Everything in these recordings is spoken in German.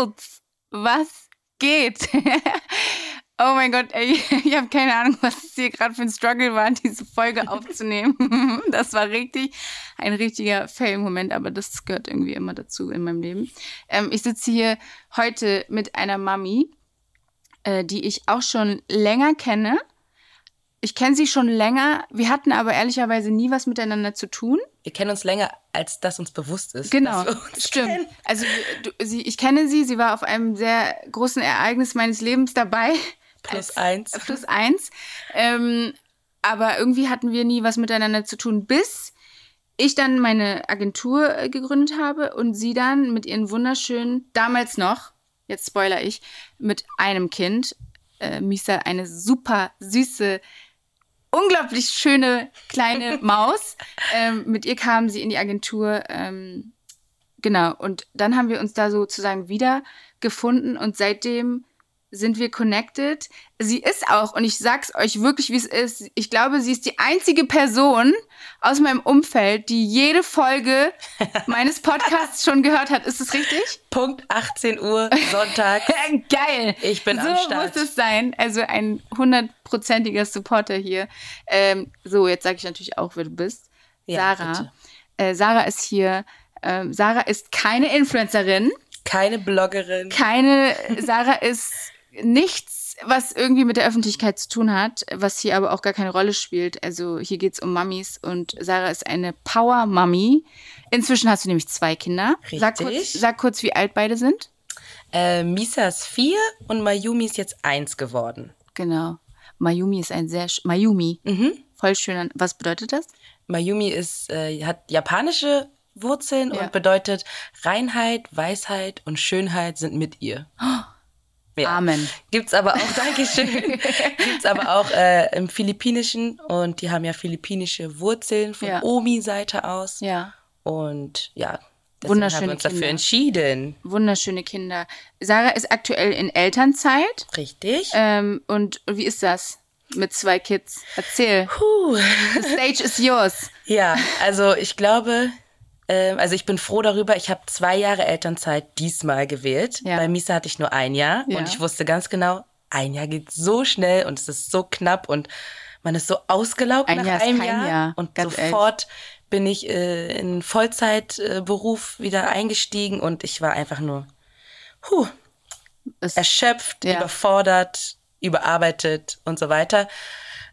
Peoples, was geht? oh mein Gott, ey, ich habe keine Ahnung, was es hier gerade für ein Struggle war, diese Folge aufzunehmen. das war richtig ein richtiger Fail-Moment, aber das gehört irgendwie immer dazu in meinem Leben. Ähm, ich sitze hier heute mit einer Mami, äh, die ich auch schon länger kenne. Ich kenne sie schon länger. Wir hatten aber ehrlicherweise nie was miteinander zu tun. Wir kennen uns länger, als das uns bewusst ist. Genau, stimmt. kennen. Also du, sie, ich kenne sie. Sie war auf einem sehr großen Ereignis meines Lebens dabei. Plus Als- eins. Plus eins. Ähm, aber irgendwie hatten wir nie was miteinander zu tun, bis ich dann meine Agentur äh, gegründet habe und sie dann mit ihren wunderschönen, damals noch, jetzt spoiler ich, mit einem Kind, äh, Misa, eine super süße, unglaublich schöne kleine Maus. Ähm, mit ihr kamen sie in die Agentur. Ähm, genau, und dann haben wir uns da sozusagen wieder gefunden und seitdem sind wir connected. Sie ist auch, und ich sag's euch wirklich, wie es ist, ich glaube, sie ist die einzige Person aus meinem Umfeld, die jede Folge meines Podcasts schon gehört hat. Ist es richtig? Punkt 18 Uhr, Sonntag. Geil. Ich bin so am Start. muss es sein. Also ein hundertprozentiger Supporter hier. Ähm, so, jetzt sage ich natürlich auch, wer du bist. Ja, Sarah. Äh, Sarah ist hier. Ähm, Sarah ist keine Influencerin. Keine Bloggerin. Keine, Sarah ist nichts, was irgendwie mit der Öffentlichkeit zu tun hat, was hier aber auch gar keine Rolle spielt. Also hier geht's um Mummies und Sarah ist eine Power-Mummy. Inzwischen hast du nämlich zwei Kinder. Sag kurz, Richtig. sag kurz, wie alt beide sind. Äh, Misa ist vier und Mayumi ist jetzt eins geworden. Genau. Mayumi ist ein sehr, Mayumi. Voll schöner. Was bedeutet das? Mayumi ist, äh, hat japanische Wurzeln Ja. und bedeutet Reinheit, Weisheit und Schönheit sind mit ihr. Ja. Amen. Gibt's aber auch, Dankeschön, gibt's aber auch äh, im Philippinischen und die haben ja philippinische Wurzeln von Ja. Omi-Seite aus. Ja. Und ja, deswegen haben Wunderschöne wir uns dafür Kinder. entschieden. Wunderschöne Kinder. Sarah ist aktuell in Elternzeit. Richtig. Ähm, und wie ist das mit zwei Kids? Erzähl. Puh. The stage is yours. Ja, also ich glaube, also ich bin froh darüber, ich habe zwei Jahre Elternzeit diesmal gewählt. Ja. Bei Misa hatte ich nur ein Jahr Ja. und ich wusste ganz genau, ein Jahr geht so schnell und es ist so knapp und man ist so ausgelaugt Ein nach Jahr einem Jahr. Jahr, Und ganz sofort bin ich äh, in Vollzeitberuf wieder eingestiegen und ich war einfach nur huh, Es- erschöpft, Ja. überfordert, überarbeitet und so weiter.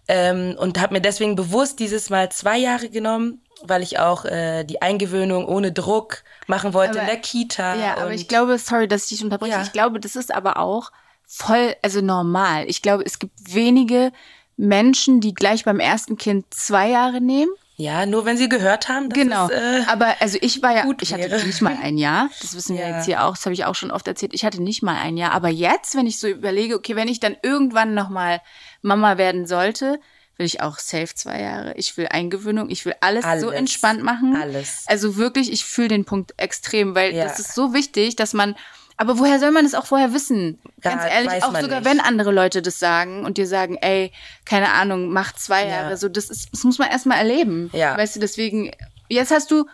Ähm, und habe mir deswegen bewusst dieses Mal zwei Jahre genommen, weil ich auch äh, die Eingewöhnung ohne Druck machen wollte Aber- in der Kita. Ja, aber ich glaube, sorry, dass ich dich unterbreche. Ja. Ich glaube, das ist aber auch voll, also normal. Ich glaube, es gibt wenige Menschen, die gleich beim ersten Kind zwei Jahre nehmen. ja, nur wenn sie gehört haben, dass Genau. es, äh, aber also ich war ja, gut ich hatte wäre. nicht mal ein Jahr. Das wissen wir Ja. jetzt hier auch. Das habe ich auch schon oft erzählt. Ich hatte nicht mal ein Jahr. Aber jetzt, wenn ich so überlege, okay, wenn ich dann irgendwann noch mal Mama werden sollte, will ich auch safe zwei Jahre. Ich will Eingewöhnung. Ich will alles, so Alles. entspannt machen. Alles. Also wirklich, ich fühle den Punkt extrem, weil Ja. das ist so wichtig, dass man. Aber woher soll man das auch vorher wissen? Ja, Ganz ehrlich, auch sogar nicht. wenn andere Leute das sagen und dir sagen, ey, keine Ahnung, mach zwei Ja. Jahre, so das ist, das muss man erstmal erleben. Ja. Weißt du, deswegen, jetzt hast du,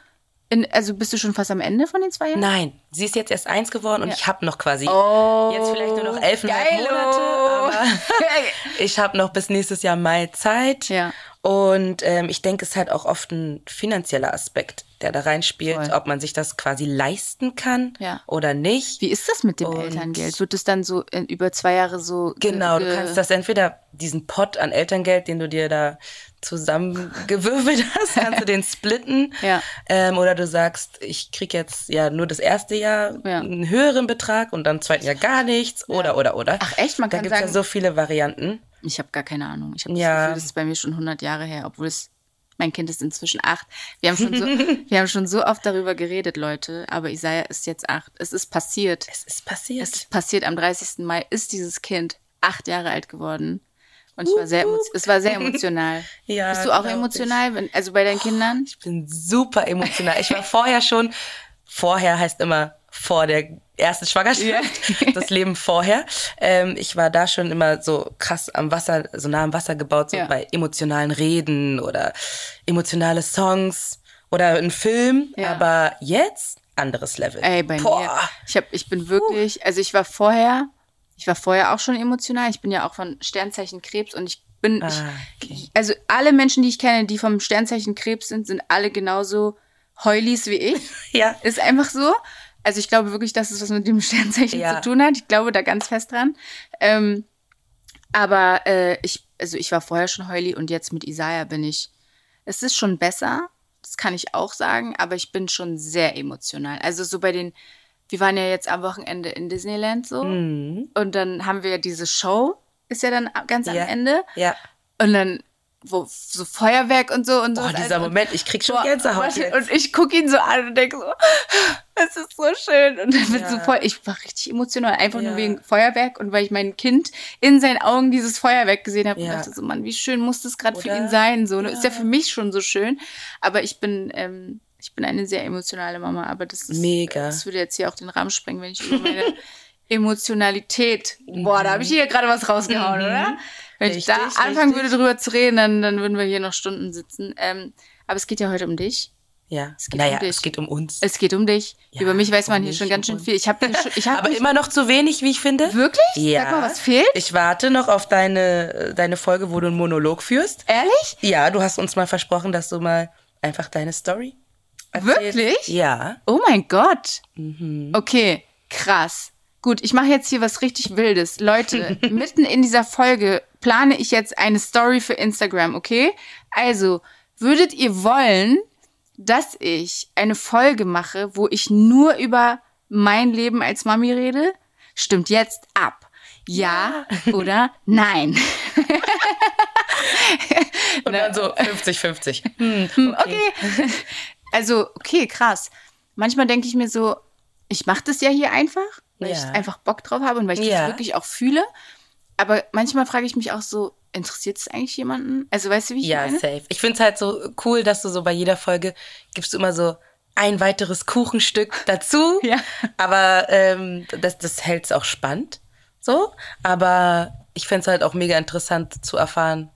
in, also bist du schon fast am Ende von den zwei Jahren? Nein, sie ist jetzt erst eins geworden und ich habe noch quasi Oh, jetzt vielleicht nur noch geilo. Monate, aber ich habe noch bis nächstes Jahr Mai Zeit. Ja. Und ähm, ich denke, es ist halt auch oft ein finanzieller Aspekt, der da reinspielt, Voll. ob man sich das quasi leisten kann Ja. oder nicht. Wie ist das mit dem Und- Elterngeld? Wird es dann so in, über zwei Jahre so. ge- Genau, du kannst das entweder diesen Pot an Elterngeld, den du dir da zusammengewürfelt hast, kannst du den splitten. Ja. Ähm, oder du sagst, ich krieg jetzt ja nur das erste Jahr Ja. einen höheren Betrag und dann im zweiten Jahr gar nichts. Oder, oder, oder. Ach, echt? Man da kann gibt's ja sagen- so viele Varianten. Ich habe gar keine Ahnung. Ich habe Ja. das Gefühl, das ist bei mir schon 100 Jahre her, obwohl es mein Kind ist inzwischen acht. Wir haben schon so, wir haben schon so oft darüber geredet, Leute. Aber Isaiah ist jetzt acht. Es ist passiert. Es ist passiert. Es ist passiert. Am 30. Mai ist dieses Kind acht Jahre alt geworden. Und ich war sehr, es war sehr emotional. Ja, Bist du auch emotional, wenn, also bei deinen Kindern? Ich bin super emotional. Ich war vorher schon, vorher heißt immer vor der ersten Schwangerschaft, das Leben vorher. Ähm, ich war da schon immer so krass am Wasser, so nah am Wasser gebaut, so Ja. bei emotionalen Reden oder emotionale Songs oder ein Film. Ja. Aber jetzt anderes Level. Ey, bei Boah. mir. Ich, hab, ich bin wirklich, also ich war vorher, ich war vorher auch schon emotional. Ich bin ja auch von Sternzeichen Krebs und ich bin, Ah, ich, okay. also alle Menschen, die ich kenne, die vom Sternzeichen Krebs sind, sind alle genauso Heulis wie ich. Ja. Ist einfach so. Also ich glaube wirklich, dass es was mit dem Sternzeichen Ja. zu tun hat. Ich glaube da ganz fest dran. Ähm, aber äh, ich, also ich war vorher schon Heuli und jetzt mit Isaiah bin ich. Es ist schon besser, das kann ich auch sagen, aber ich bin schon sehr emotional. Also so bei den, wir waren ja jetzt am Wochenende in Disneyland so Mhm. und dann haben wir ja diese Show, ist ja dann ganz am Ja. Ende Ja. und dann wo so Feuerwerk und so und so. Boah, dieser Moment, ich krieg schon Boah, Gänsehaut jetzt. Und ich gucke ihn so an und denke so, es ist so schön. Und dann wird Ja. so voll, ich war richtig emotional, einfach Ja. nur wegen Feuerwerk und weil ich mein Kind in seinen Augen dieses Feuerwerk gesehen habe Ja. und dachte so, Mann, wie schön muss das gerade für ihn sein? So, ne? ist ja für mich schon so schön. Aber ich bin, ähm, ich bin eine sehr emotionale Mama, aber das ist, Mega. das würde jetzt hier auch den Rahmen sprengen, wenn ich über meine Emotionalität, boah, da habe ich hier gerade was rausgehauen, oder? Wenn ich da. Richtig, anfangen richtig. würde, drüber zu reden, dann, dann würden wir hier noch Stunden sitzen. Ähm, aber es geht ja heute um dich. Ja. Es geht naja, um dich. es geht um uns. Es geht um dich. Ja, Über mich weiß man um hier mich, schon ganz schön viel. Ich habe ich hab Aber immer noch zu wenig, wie ich finde. wirklich? Ja. Sag mal, was fehlt? Ich warte noch auf deine, deine Folge, wo du einen Monolog führst. Ehrlich? Ja, du hast uns mal versprochen, dass du mal einfach deine Story erzählst. Wirklich? Ja. Oh mein Gott. Mhm. Okay, krass. Gut, ich mache jetzt hier was richtig Wildes. Leute, mitten in dieser Folge plane ich jetzt eine Story für Instagram, okay? Also, würdet ihr wollen, dass ich eine Folge mache, wo ich nur über mein Leben als Mami rede? Stimmt jetzt ab. Ja, oder nein? Und dann so 50-50. Hm, Hm, Okay. Also, okay, krass. Manchmal denke ich mir so, ich mache das ja hier einfach, weil Ja. ich einfach Bock drauf habe und weil ich Ja. das wirklich auch fühle. Aber manchmal frage ich mich auch so, interessiert es eigentlich jemanden? Also, weißt du, wie ich Ja, meine? safe. Ich finde es halt so cool, dass du so bei jeder Folge gibst du immer so ein weiteres Kuchenstück dazu. Ja. Aber ähm, das, das hält es auch spannend. So. Aber ich fände es halt auch mega interessant zu erfahren,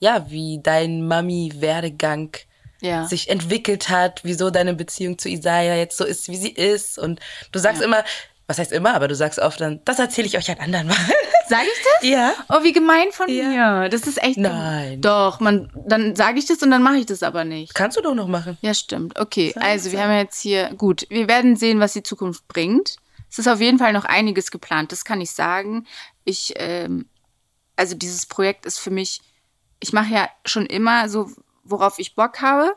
ja, wie dein Mami-Werdegang Ja. sich entwickelt hat, wieso deine Beziehung zu Isaiah jetzt so ist, wie sie ist. Und du sagst immer, was heißt immer, aber du sagst oft dann, das erzähle ich euch ein andern Mal. Sage ich das? Ja. Oh, wie gemein von Ja. mir. Das ist echt. Nein. Doch, man, dann sage ich das und dann mache ich das aber nicht. Kannst du doch noch machen. Ja, stimmt. Okay, also wir haben jetzt hier, gut, wir werden sehen, was die Zukunft bringt. Es ist auf jeden Fall noch einiges geplant, das kann ich sagen. Ich, ähm, also dieses Projekt ist für mich, ich mache ja schon immer so, worauf ich Bock habe,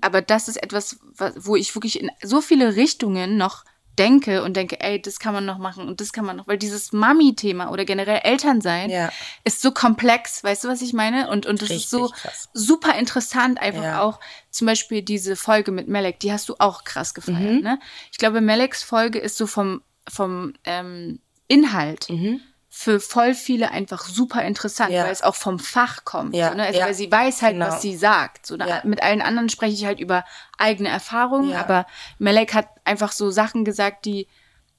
aber das ist etwas, wa- wo ich wirklich in so viele Richtungen noch denke und denke, ey, das kann man noch machen und das kann man noch, weil dieses Mami-Thema oder generell Elternsein Ja. ist so komplex, weißt du, was ich meine? Und, und das ist so Richtig krass. super interessant, einfach Ja. auch zum Beispiel diese Folge mit Melek, die hast du auch krass gefeiert, Mhm. ne? Ich glaube, Meleks Folge ist so vom, vom ähm, Inhalt Mhm. Für voll viele einfach super interessant, Ja. weil es auch vom Fach kommt. Ja, So, ne? Also ja. weil sie weiß halt, Genau. was sie sagt. So, ne? Ja. Mit allen anderen spreche ich halt über eigene Erfahrungen, Ja. aber Melek hat einfach so Sachen gesagt, die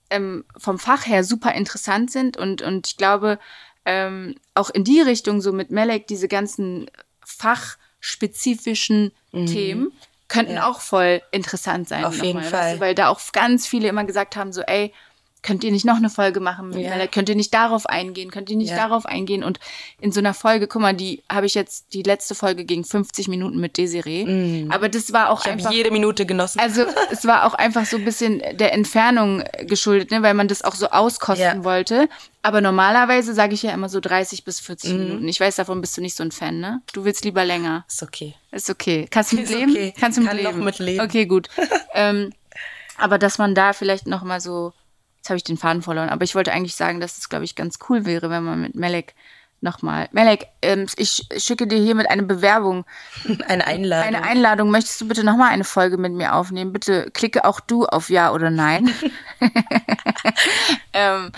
ähm, vom Fach her super interessant sind und, und ich glaube, ähm, auch in die Richtung, so mit Melek, diese ganzen fachspezifischen Themen könnten auch voll interessant sein. Mhm. Auf jeden nochmal, Fall. Weißt du, weil da auch ganz viele immer gesagt haben, so, ey, könnt ihr nicht noch eine Folge machen Ja. Könnt ihr nicht darauf eingehen? Könnt ihr nicht Ja. darauf eingehen? Und in so einer Folge, guck mal, die habe ich jetzt, die letzte Folge ging 50 Minuten mit Desiree. Aber das war auch Mhm. Ich einfach. habe jede Minute genossen. Also es war auch einfach so ein bisschen der Entfernung geschuldet, ne, weil man das auch so auskosten Ja. wollte. Aber normalerweise sage ich ja immer so 30 bis 40 Mhm. Minuten. Ich weiß, davon bist du nicht so ein Fan, ne? Du willst lieber länger. ist okay. Ist okay. Kannst du mit leben? okay. Kannst du mit Kann noch leben? mit leben. Okay, gut. ähm, aber dass man da vielleicht noch mal so, jetzt habe ich den Faden verloren, aber ich wollte eigentlich sagen, dass es, glaube ich, ganz cool wäre, wenn man mit Melek noch mal, Melek, ähm, ich schicke dir hiermit eine Bewerbung Eine Einladung. eine Einladung. Möchtest du bitte nochmal eine Folge mit mir aufnehmen? Bitte klicke auch du auf Ja oder Nein. ähm,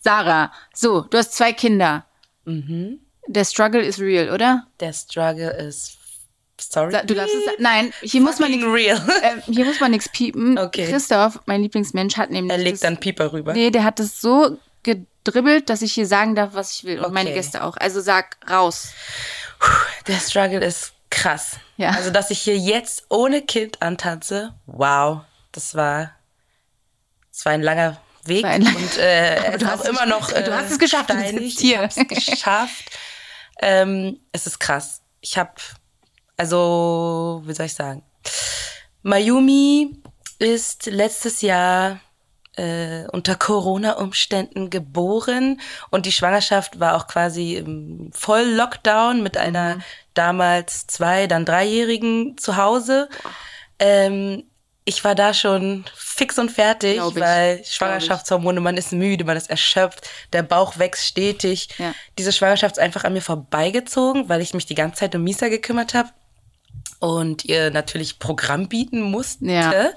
Sarah, so, du hast zwei Kinder. Mhm. Der Struggle is real, oder? Der Struggle ist. Sorry. Du darfst es Nein, hier muss man nichts. Real. Ähm, hier muss man nichts piepen. Okay. Christoph, mein Lieblingsmensch, hat nämlich. er legt das, dann Pieper rüber. Nee, der hat es so gedribbelt, dass ich hier sagen darf, was ich will. Und meine Okay. Gäste auch. Also sag raus. Der Struggle ist krass. Ja. Also, dass ich hier jetzt ohne Kind antanze, wow, das war Es war ein langer Weg ein lang- und äh, es du hast es- immer noch äh, du hast es geschafft, steinig. Ich hab's geschafft. ähm, es ist krass. Ich habe, also, wie soll ich sagen? Mayumi ist letztes Jahr äh, unter Corona-Umständen geboren und die Schwangerschaft war auch quasi im Voll-Lockdown mit einer damals zwei, dann dreijährigen zu Hause. Ähm, ich war da schon fix und fertig, ich. weil. Schwangerschaftshormone, man ist müde, man ist erschöpft, der Bauch wächst stetig. Ja. Diese Schwangerschaft ist einfach an mir vorbeigezogen, weil ich mich die ganze Zeit um Misa gekümmert habe und ihr natürlich Programm bieten musste. Ja.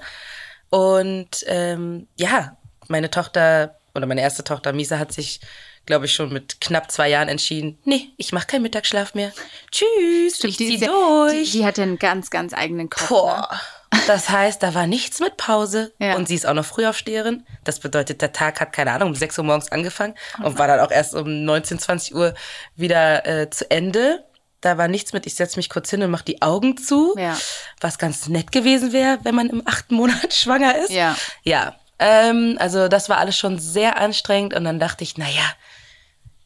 Und ähm, ja, meine Tochter oder meine erste Tochter Misa hat sich, glaube ich, schon mit knapp zwei Jahren entschieden, nee, ich mache keinen Mittagsschlaf mehr. Tschüss, ich die, zieh ja- durch. Die, die hat ja einen ganz, ganz eigenen Kopf. Boah. Ne? Das heißt, da war nichts mit Pause. Ja. Und sie ist auch noch Frühaufsteherin. Das bedeutet, der Tag hat, keine Ahnung, um 6 Uhr morgens angefangen und war dann auch erst um 19, 20 Uhr wieder äh, zu Ende. Da war nichts mit, ich setze mich kurz hin und mache die Augen zu. Ja. Was ganz nett gewesen wäre, wenn man im achten Monat schwanger ist. Ja. Ja. Ähm, also das war alles schon sehr anstrengend. Und dann dachte ich, naja,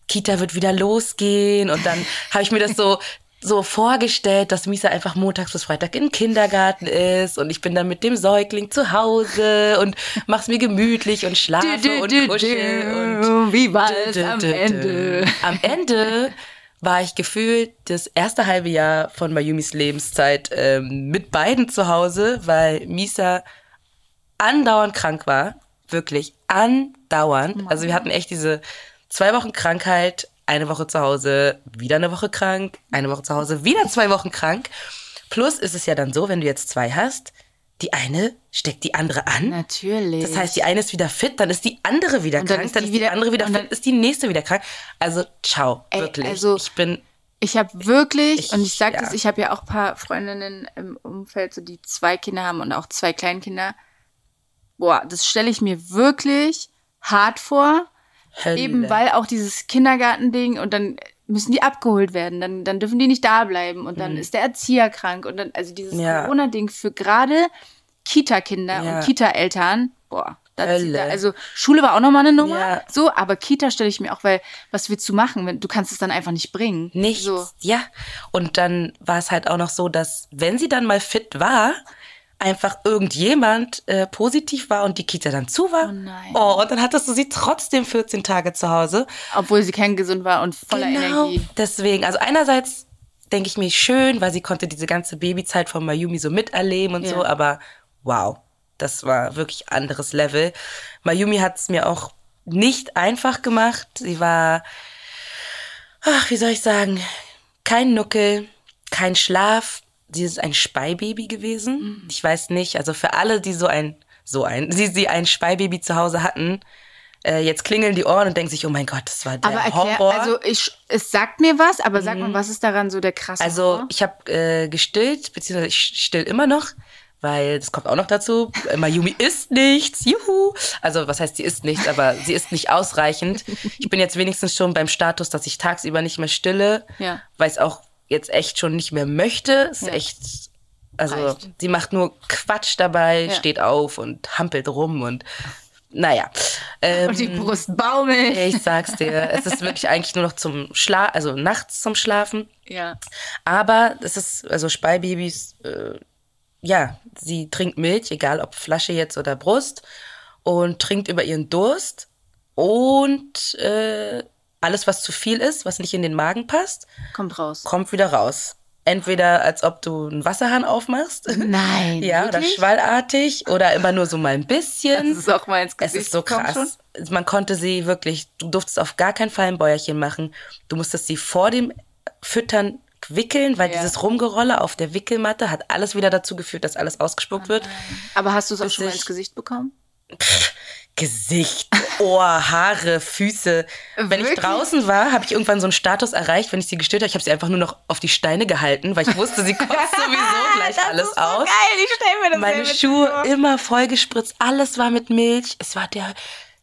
Kita wird wieder losgehen. Und dann habe ich mir das so, so vorgestellt, dass Misa einfach montags bis Freitag im Kindergarten ist und ich bin dann mit dem Säugling zu Hause und mach's mir gemütlich und schlafe und kuschel und Wie war es am. Ende? Am Ende war ich gefühlt das erste halbe Jahr von Mayumis Lebenszeit ähm, mit beiden zu Hause, weil Misa andauernd krank war. Wirklich andauernd. Also wir hatten echt diese zwei Wochen Krankheit, eine Woche zu Hause, wieder eine Woche krank, eine Woche zu Hause, wieder zwei Wochen krank. Plus ist es ja dann so, wenn du jetzt zwei hast, die eine steckt die andere an. Natürlich. Das heißt, die eine ist wieder fit, dann ist die andere wieder Und dann krank, ist dann die ist die wieder- andere wieder fit, dann- ist die nächste wieder krank. Also, ciao, Ey, wirklich. also- ich bin, Ich habe wirklich, Ich- und ich sage ja. das, ich habe ja auch ein paar Freundinnen im Umfeld, so die zwei Kinder haben und auch zwei Kleinkinder. Boah, das stelle ich mir wirklich hart vor. Hölle. Eben weil auch dieses Kindergartending und dann müssen die abgeholt werden, dann, dann dürfen die nicht da bleiben und dann ist der Erzieher krank und dann, also dieses Mhm. Ja. Corona-Ding für gerade Kita-Kinder Ja. und Kita-Eltern, boah, da, also Schule war auch nochmal eine Nummer, Ja. so, aber Kita stelle ich mir auch, weil, was willst du machen, wenn, du kannst es dann einfach nicht bringen. Nichts. So. Ja. Und dann war es halt auch noch so, dass, wenn sie dann mal fit war, einfach irgendjemand äh, positiv war und die Kita dann zu war. Oh nein. Oh, und dann hattest du sie trotzdem 14 Tage zu Hause. Obwohl sie kerngesund war und voller genau. Energie. Deswegen, also einerseits denke ich mir schön, weil sie konnte diese ganze Babyzeit von Mayumi so miterleben und Ja. so, aber wow, das war wirklich anderes Level. Mayumi hat es mir auch nicht einfach gemacht. Sie war, ach, wie soll ich sagen, kein Nuckel, kein Schlaf. Sie ist ein Speibaby gewesen. Ich weiß nicht, also für alle, die so ein, so ein, sie, sie ein Speibaby zu Hause hatten, äh, jetzt klingeln die Ohren und denken sich, oh mein Gott, das war der Aber erklär, Horror. Mhm. also ich, es sagt mir was, aber sag mal, was ist daran so der krasse Also Horror? ich habe äh, gestillt, beziehungsweise ich still immer noch, weil das kommt auch noch dazu. Äh, Mayumi isst nichts, juhu. Also was heißt, sie isst nichts, aber sie isst nicht ausreichend. Ich bin jetzt wenigstens schon beim Status, dass ich tagsüber nicht mehr stille, Ja. weil es auch jetzt echt schon nicht mehr möchte. Ist Ja. echt, also Reicht. sie macht nur Quatsch dabei, Ja. steht auf und hampelt rum und naja. Ähm, und die Brust baumelt. ich sag's dir, es ist wirklich eigentlich nur noch zum Schlaf, also nachts zum Schlafen. Ja. Aber es ist, also Speibabys, äh, ja, sie trinkt Milch, egal ob Flasche jetzt oder Brust, und trinkt über ihren Durst. Und äh, alles, was zu viel ist, was nicht in den Magen passt, Kommt raus. kommt wieder raus. Entweder als ob du einen Wasserhahn aufmachst. Nein. Ja, oder wirklich? schwallartig oder immer nur so mal ein bisschen. Das ist auch mal ins Es Gesicht ist so krass. Man konnte sie wirklich, du durftest auf gar keinen Fall ein Bäuerchen machen. Du musstest sie vor dem Füttern wickeln, weil Ja. dieses Rumgerolle auf der Wickelmatte hat alles wieder dazu geführt, dass alles ausgespuckt wird. schon. Aber hast du es auch schon mal ins Gesicht bekommen? Gesicht, Ohr, Haare, Füße. Wenn ich draußen war, habe ich irgendwann so einen Status erreicht, wenn ich sie gestillt habe. Ich habe sie einfach nur noch auf die Steine gehalten, weil ich wusste, sie kotzt sowieso gleich alles aus. geil, ich stell mir das Meine Schuhe vor. immer voll gespritzt, alles war mit Milch. Es war der,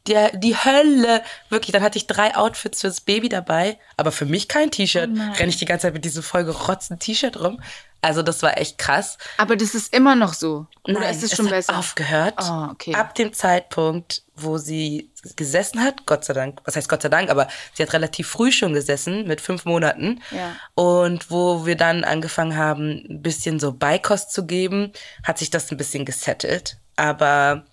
der, die Hölle. Wirklich, dann hatte ich drei Outfits fürs Baby dabei, aber für mich kein T-Shirt. Oh. Renne ich die ganze Zeit mit diesem vollgerotzten T-Shirt rum. Also das war echt krass. Aber das ist immer noch so. Oder Nein, ist es schon hat besser? aufgehört. Oh, okay. Ab dem Zeitpunkt, wo sie gesessen hat, Gott sei Dank, was heißt Gott sei Dank, aber sie hat relativ früh schon gesessen, mit fünf Monaten. Ja. Und wo wir dann angefangen haben, ein bisschen so Beikost zu geben, hat sich das ein bisschen gesettelt. Aber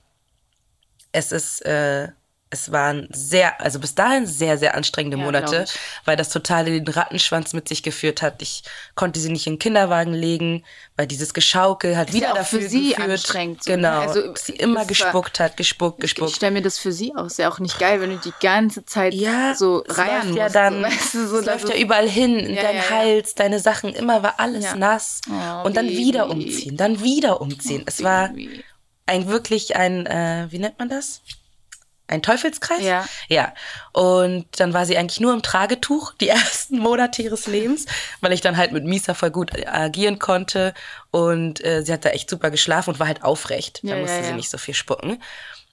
es ist, äh, es waren sehr, also bis dahin sehr, sehr anstrengende Ja, Monate, ich. weil das total den Rattenschwanz mit sich geführt hat. Ich konnte sie nicht in den Kinderwagen legen, weil dieses Geschaukel hat wieder ja auch dafür für sie geführt. anstrengend so, ne? Genau. Also, sie immer war- gespuckt hat, gespuckt, Ich gespuckt. stelle mir das für sie aus. Ja, auch nicht geil, wenn du die ganze Zeit Ja, so reiern läuft ja musst. dann, so, weißt du, so, es läuft ja überall hin, in ja. Hals, deine Sachen, immer war alles nass. Oh, und dann Baby. wieder umziehen, dann wieder umziehen. es war ein wirklich ein, äh, wie nennt man das? Ein Teufelskreis? Ja. Ja. Und dann war sie eigentlich nur im Tragetuch die ersten Monate ihres Lebens, weil ich dann halt mit Misa voll gut agieren konnte. Und äh, sie hat da echt super geschlafen und war halt aufrecht. Da Ja, musste ja, sie ja. nicht so viel spucken.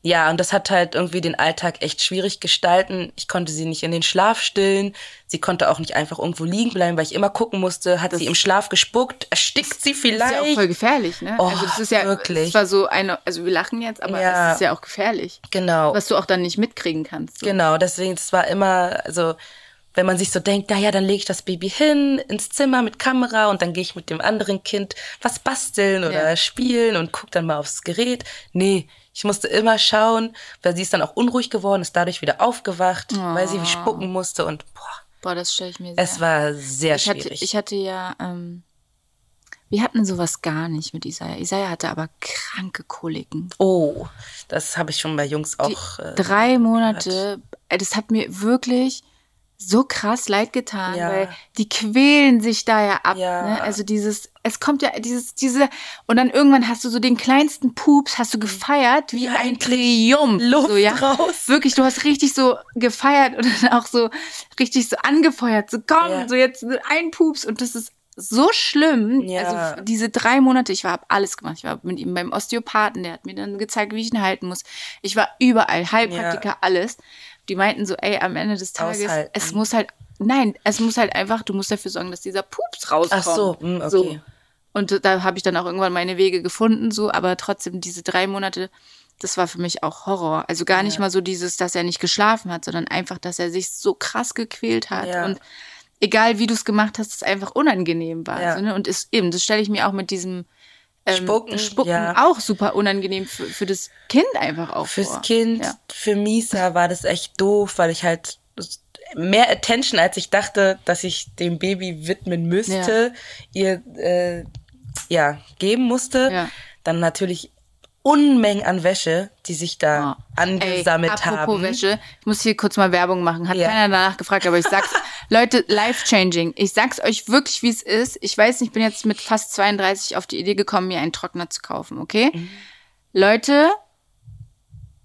Ja, und das hat halt irgendwie den Alltag echt schwierig gestalten. Ich konnte sie nicht in den Schlaf stillen. Sie konnte auch nicht einfach irgendwo liegen bleiben, weil ich immer gucken musste, hat sie im Schlaf gespuckt, erstickt sie Das vielleicht. ist ja auch voll gefährlich, ne? Oh, also das ist ja wirklich. Es war so eine, also wir lachen jetzt, aber Ja. es ist ja auch gefährlich, genau. was du auch dann nicht mitkriegen kannst. So. Genau, deswegen, es war immer, also, wenn man sich so denkt, naja, dann lege ich das Baby hin ins Zimmer mit Kamera und dann gehe ich mit dem anderen Kind was basteln oder Ja. spielen und guck dann mal aufs Gerät. Nee, ich musste immer schauen, weil sie ist dann auch unruhig geworden, ist dadurch wieder aufgewacht, weil sie spucken musste und boah, Boah, das stelle ich mir sehr. es war sehr ich hatte, schwierig. ich hatte ja, ähm, wir hatten sowas gar nicht mit Isaiah. Isaiah hatte aber kranke Koliken. oh, das habe ich schon bei Jungs auch. Äh, drei Monate, äh, das hat mir wirklich so krass leid getan, Ja. weil die quälen sich da ja ab. Ja. Ne? Also dieses, es kommt ja dieses, diese, und dann irgendwann hast du so den kleinsten Pups, hast du gefeiert wie Ja, ein Triumph. Luft so, ja? raus. Wirklich, du hast richtig so gefeiert und dann auch so richtig so angefeuert. So komm, Ja. so jetzt ein Pups und das ist so schlimm. Ja. Also diese drei Monate, ich war hab alles gemacht. Ich war mit ihm beim Osteopathen, der hat mir dann gezeigt, wie ich ihn halten muss. Ich war überall, Heilpraktiker, alles. Die meinten so, ey, am Ende des Tages, Aushalten. es muss halt, nein, es muss halt einfach, du musst dafür sorgen, dass dieser Pups rauskommt. Ach so, hm, okay. So. Und da habe ich dann auch irgendwann meine Wege gefunden, so, aber trotzdem diese drei Monate, das war für mich auch Horror. Also gar nicht mal so dieses, dass er nicht geschlafen hat, sondern einfach, dass er sich so krass gequält hat Ja. und egal wie du es gemacht hast, es einfach unangenehm war. Ja. So, ne? Und ist eben, das stelle ich mir auch mit diesem ähm, Spucken, Spucken auch super unangenehm für, für das Kind einfach auch. Fürs vor. Kind, für Misa war das echt doof, weil ich halt mehr Attention, als ich dachte, dass ich dem Baby widmen müsste, ihr äh, ja geben musste. Ja. Dann natürlich Unmengen an Wäsche, die sich da Oh. angesammelt Ey, apropos haben. Wäsche, ich muss hier kurz mal Werbung machen. Hat Ja. keiner danach gefragt, aber ich sag's. Leute, life changing. Ich sag's euch wirklich, wie es ist. Ich weiß nicht, ich bin jetzt mit fast 32 auf die Idee gekommen, mir einen Trockner zu kaufen, okay? Mhm. Leute,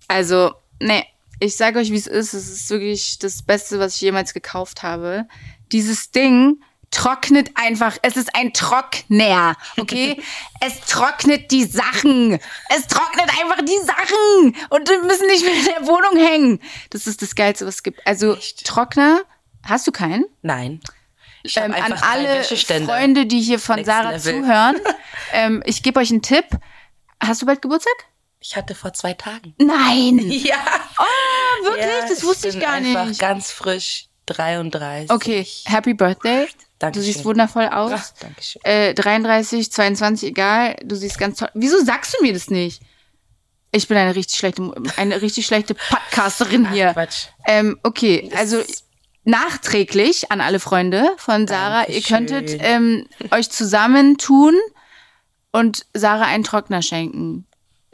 also, nee, ich sag euch, wie es ist. Es ist wirklich das Beste, was ich jemals gekauft habe. Dieses Ding trocknet einfach. Es ist ein Trockner, okay? es trocknet die Sachen. Es trocknet einfach die Sachen. Und wir müssen nicht mehr in der Wohnung hängen. Das ist das Geilste, was es gibt. Also, Echt? Trockner, hast du keinen? Nein. Ich Ähm, an alle. Freunde, die hier von Next Sarah Level. zuhören, ähm, ich gebe euch einen Tipp. Hast du bald Geburtstag? Ich hatte vor zwei Tagen. Nein. Ja. Oh, wirklich? Ja, das wusste ich, bin gar einfach nicht. ganz frisch 33. Okay, Happy Birthday. Dankeschön. Du siehst wundervoll aus. Ach, Dankeschön. Äh, 33, 22, egal. Du siehst ganz toll. Wieso sagst du mir das nicht? Ich bin eine richtig schlechte, eine richtig schlechte Podcasterin hier. Quatsch. Ähm, okay, also nachträglich an alle Freunde von Sarah. Ihr Dankeschön. könntet ähm, euch zusammentun und Sarah einen Trockner schenken.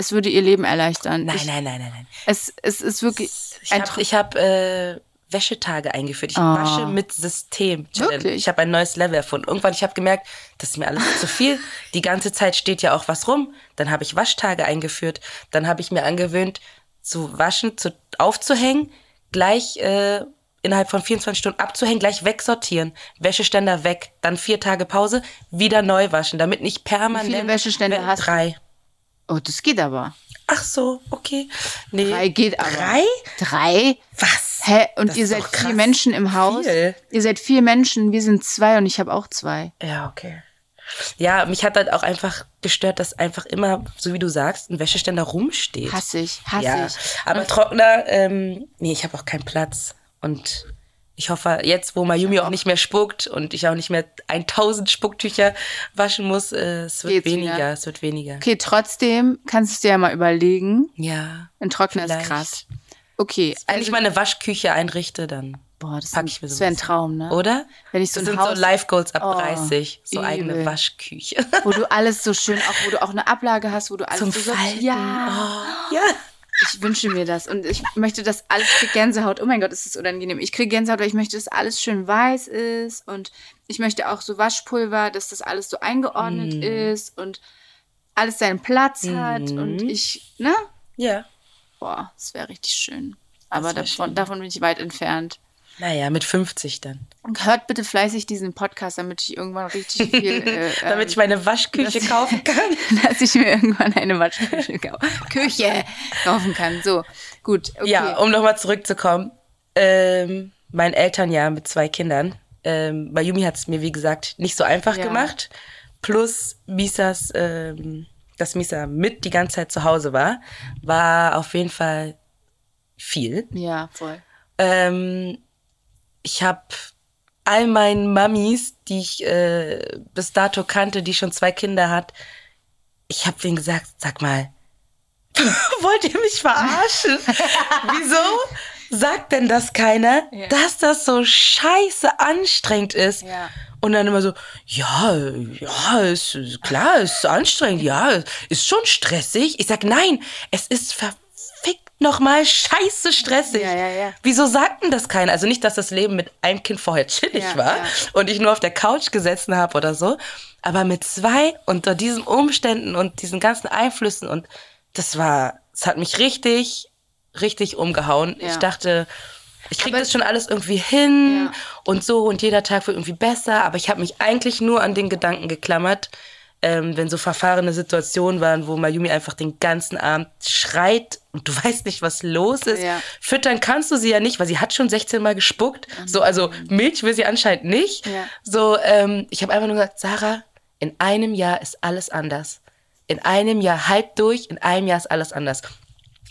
Es würde ihr Leben erleichtern. Nein, ich, nein, nein, nein, nein. Es, es ist wirklich Ich habe hab, äh, Wäschetage eingeführt. Ich wasche mit System. Wirklich? Ich habe ein neues Level erfunden. Irgendwann, ich habe gemerkt, das ist mir alles zu viel. Die ganze Zeit steht ja auch was rum. Dann habe ich Waschtage eingeführt. Dann habe ich mir angewöhnt, zu waschen, zu, aufzuhängen, gleich äh, innerhalb von 24 Stunden abzuhängen, gleich wegsortieren, Wäscheständer weg, dann vier Tage Pause, wieder neu waschen, damit nicht permanent... Wie viele Wäscheständer hast du? Drei. Oh, das geht aber. Ach so, okay. Nee. Drei geht aber. Drei? Drei? Was? Hä? Und Das ihr seid vier Menschen im Haus? viel. Ihr seid vier Menschen, wir sind zwei und ich habe auch zwei. Ja, okay. Ja, mich hat halt auch einfach gestört, dass einfach immer, so wie du sagst, ein Wäscheständer rumsteht. Hasse ich, hasse ja, ich. aber Trockner, ähm, nee, ich habe auch keinen Platz. Und ich hoffe, jetzt, wo Mayumi auch nicht mehr spuckt und ich auch nicht mehr 1000 Spucktücher waschen muss, äh, es wird Geht's weniger, wieder. es wird weniger. Okay, trotzdem kannst du es dir ja mal überlegen. Ja. Ein Trockner ist Vielleicht. krass. Okay, Wenn also, ich mal eine Waschküche einrichte, dann boah, das, pack ich mir das wäre ein sowas Traum, ne? Oder? Wenn ich so das ein sind Haus- so Life Goals ab Oh, 30. So eigene übel. Waschküche. Wo du alles so schön, auch wo du auch eine Ablage hast, wo du alles Zum so Falten. Ja, Oh, ja. Ich wünsche mir das und ich möchte, dass alles ich krieg Gänsehaut. Oh mein Gott, ist das unangenehm. Ich kriege Gänsehaut, weil ich möchte, dass alles schön weiß ist und ich möchte auch so Waschpulver, dass das alles so eingeordnet Mm. ist und alles seinen Platz hat Mhm. und ich, ne? Ja. Boah, das wäre richtig schön. Aber davon, schön. davon bin ich weit entfernt. Naja, mit 50 dann. Und hört bitte fleißig diesen Podcast, damit ich irgendwann richtig viel. Äh, Damit ich meine Waschküche das- kaufen kann. dass ich mir irgendwann eine Waschküche Küche kaufen kann. So, gut. Okay. Ja, um nochmal zurückzukommen. Ähm, meinen Eltern ja mit zwei Kindern. Ähm, Mayumi hat es mir, wie gesagt, nicht so einfach Ja. gemacht. Plus Misas, ähm, dass Misa mit die ganze Zeit zu Hause war, war auf jeden Fall viel. ja, voll. Ähm, ich habe all meinen Mamis, die ich äh, bis dato kannte, die schon zwei Kinder hat, ich habe denen gesagt, sag mal, wollt ihr mich verarschen? Wieso sagt denn das keiner, Ja. dass das so scheiße anstrengend ist? Ja. Und dann immer so, ja, ja, ist ist klar, ist anstrengend, ja, ist schon stressig. Ich sag, nein, es ist verfickt nochmal scheiße stressig. Ja, ja, ja. Wieso sagt denn das keiner? Also nicht, dass das Leben mit einem Kind vorher chillig Ja, war ja. und ich nur auf der Couch gesessen habe oder so, aber mit zwei unter diesen Umständen und diesen ganzen Einflüssen und das war, es hat mich richtig, richtig umgehauen. Ja. Ich dachte, ich krieg Aber- das schon alles irgendwie hin und so und jeder Tag wird irgendwie besser, aber ich habe mich eigentlich nur an den Gedanken geklammert, ähm, wenn so verfahrene Situationen waren, wo Mayumi einfach den ganzen Abend schreit und du weißt nicht, was los ist. Ja. Füttern kannst du sie ja nicht, weil sie hat schon 16 Mal gespuckt. So, also Milch will sie anscheinend nicht. Ja. So, ähm, ich habe einfach nur gesagt, Sarah, in einem Jahr ist alles anders. In einem Jahr halb durch, in einem Jahr ist alles anders.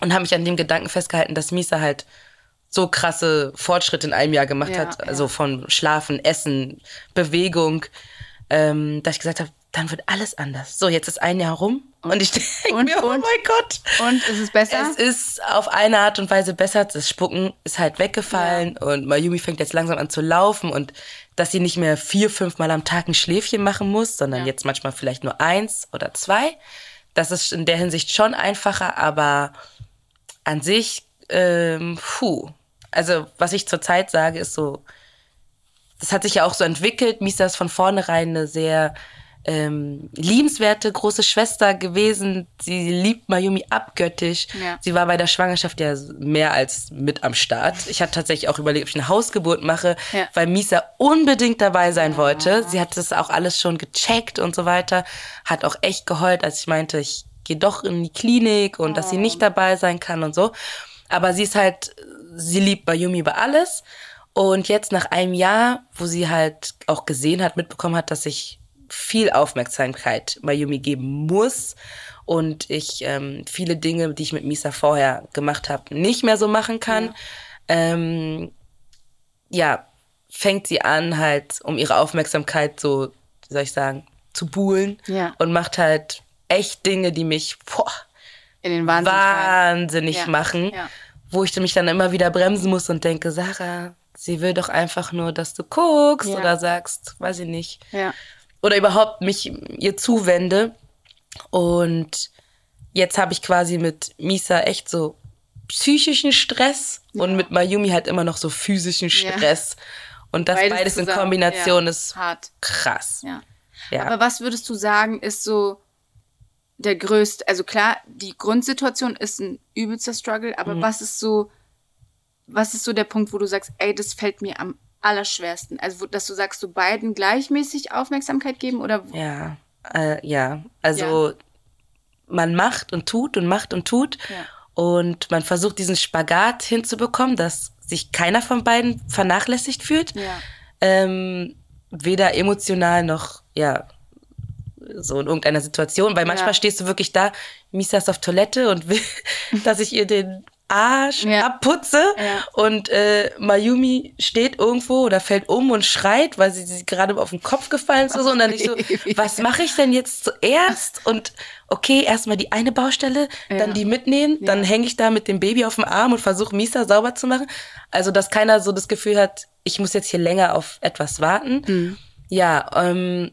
Und habe mich an dem Gedanken festgehalten, dass Misa halt so krasse Fortschritte in einem Jahr gemacht Ja, hat. Also von Schlafen, Essen, Bewegung, ähm, dass ich gesagt habe, dann wird alles anders. So, jetzt ist ein Jahr rum und ich denke und- mir, oh und? mein Gott. Und ist es besser? Es ist auf eine Art und Weise besser. Das Spucken ist halt weggefallen und Mayumi fängt jetzt langsam an zu laufen und dass sie nicht mehr vier, fünf Mal am Tag ein Schläfchen machen muss, sondern Ja. jetzt manchmal vielleicht nur eins oder zwei. Das ist in der Hinsicht schon einfacher, aber an sich, ähm, puh. Also, was ich zurzeit sage, ist so, das hat sich ja auch so entwickelt. Misa ist von vornherein eine sehr ähm, liebenswerte große Schwester gewesen. Sie liebt Mayumi abgöttisch. Ja. Sie war bei der Schwangerschaft ja mehr als mit am Start. Ich hatte tatsächlich auch überlegt, ob ich eine Hausgeburt mache, Ja. weil Misa unbedingt dabei sein wollte. Sie hat das auch alles schon gecheckt und so weiter. Hat auch echt geheult, als ich meinte, ich gehe doch in die Klinik und dass sie nicht dabei sein kann und so. Aber sie ist halt, sie liebt Mayumi über alles. Und jetzt nach einem Jahr, wo sie halt auch gesehen hat, mitbekommen hat, dass ich viel Aufmerksamkeit Mayumi geben muss und ich ähm, viele Dinge, die ich mit Misa vorher gemacht habe, nicht mehr so machen kann, ähm, ja, fängt sie an, halt, um ihre Aufmerksamkeit so, wie soll ich sagen, zu buhlen Ja. und macht halt echt Dinge, die mich boah, In den Wahnsinn. wahnsinnig Ja, machen, ja. wo ich mich dann immer wieder bremsen muss und denke, Sarah, sie will doch einfach nur, dass du guckst Ja. oder sagst, weiß ich nicht, Ja. Oder überhaupt mich ihr zuwende. Und jetzt habe ich quasi mit Misa echt so psychischen Stress und mit Mayumi halt immer noch so physischen Ja. Stress. Und das Beides beides in zusammen, Kombination ja. ist Hart. krass. Ja. Ja. Aber was würdest du sagen, ist so der größte, also klar, die Grundsituation ist ein übelster Struggle, aber Mhm. was ist so, was ist so der Punkt, wo du sagst, ey, das fällt mir am allerschwersten? Also, dass du sagst, so beiden gleichmäßig Aufmerksamkeit geben oder Ja, äh, ja. Also man macht und tut und macht und tut. Ja. Und man versucht diesen Spagat hinzubekommen, dass sich keiner von beiden vernachlässigt fühlt. Ja. Ähm, weder emotional noch, ja, so in irgendeiner Situation, weil manchmal Ja. stehst du wirklich da, Misa ist auf Toilette und will, dass ich ihr den Arsch Ja. abputze Ja. und äh, Mayumi steht irgendwo oder fällt um und schreit, weil sie, sie gerade auf den Kopf gefallen ist so und dann ich so, was mache ich denn jetzt zuerst und okay, erstmal die eine Baustelle, Ja. dann die mitnehmen, dann hänge ich da mit dem Baby auf dem Arm und versuche Misa sauber zu machen, also dass keiner so das Gefühl hat, ich muss jetzt hier länger auf etwas warten. Mhm. Ja, ähm,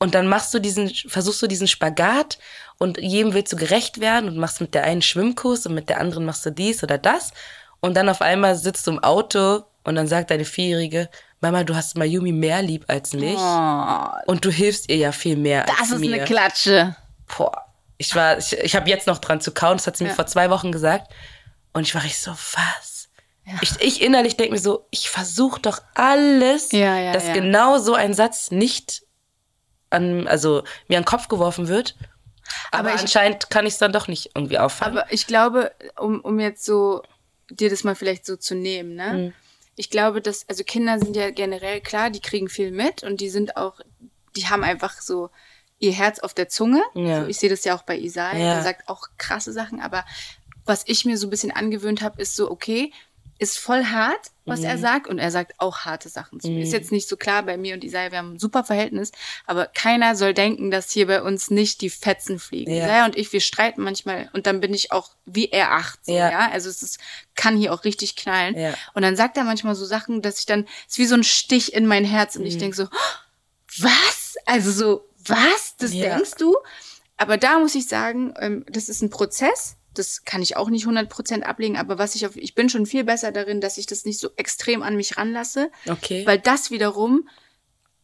und dann machst du diesen, versuchst du diesen Spagat und jedem willst du gerecht werden und machst mit der einen Schwimmkurs und mit der anderen machst du dies oder das. Und dann auf einmal sitzt du im Auto und dann sagt deine Vierjährige, Mama, du hast Mayumi mehr lieb als mich. Oh, Und du hilfst ihr ja viel mehr das als ist mir. eine Klatsche. Boah, ich war, ich, ich habe jetzt noch dran zu kauen, das hat sie mir Ja. vor zwei Wochen gesagt. Und ich war richtig so, was? Ich, ich innerlich denke mir so, ich versuche doch alles, Ja, ja, dass ja. genau so ein Satz nicht an, also mir an den Kopf geworfen wird. Aber, Aber ich- anscheinend kann ich es dann doch nicht irgendwie auffangen. Aber ich glaube, um, um jetzt so dir das mal vielleicht so zu nehmen, ne? Mhm. Ich glaube, dass, also Kinder sind ja generell klar, die kriegen viel mit und die sind auch, die haben einfach so ihr Herz auf der Zunge. Ja. So, ich sehe das ja auch bei Isai, Ja. der sagt auch krasse Sachen, aber was ich mir so ein bisschen angewöhnt habe, ist so, okay, ist voll hart, was Mhm. er sagt und er sagt auch harte Sachen zu mir. Ist jetzt nicht so klar bei mir und Isai, wir haben ein super Verhältnis, aber keiner soll denken, dass hier bei uns nicht die Fetzen fliegen. Ja. Isai und ich, wir streiten manchmal und dann bin ich auch wie er acht, Ja. ja. Also es ist, kann hier auch richtig knallen. Ja. Und dann sagt er manchmal so Sachen, dass ich dann, es ist wie so ein Stich in mein Herz und Mhm. ich denk so, was? Also so, was? Das Ja. denkst du? Aber da muss ich sagen, ähm, das ist ein Prozess. Das kann ich auch nicht 100% ablegen, aber was ich auf, ich bin schon viel besser darin, dass ich das nicht so extrem an mich ranlasse. Okay. Weil das wiederum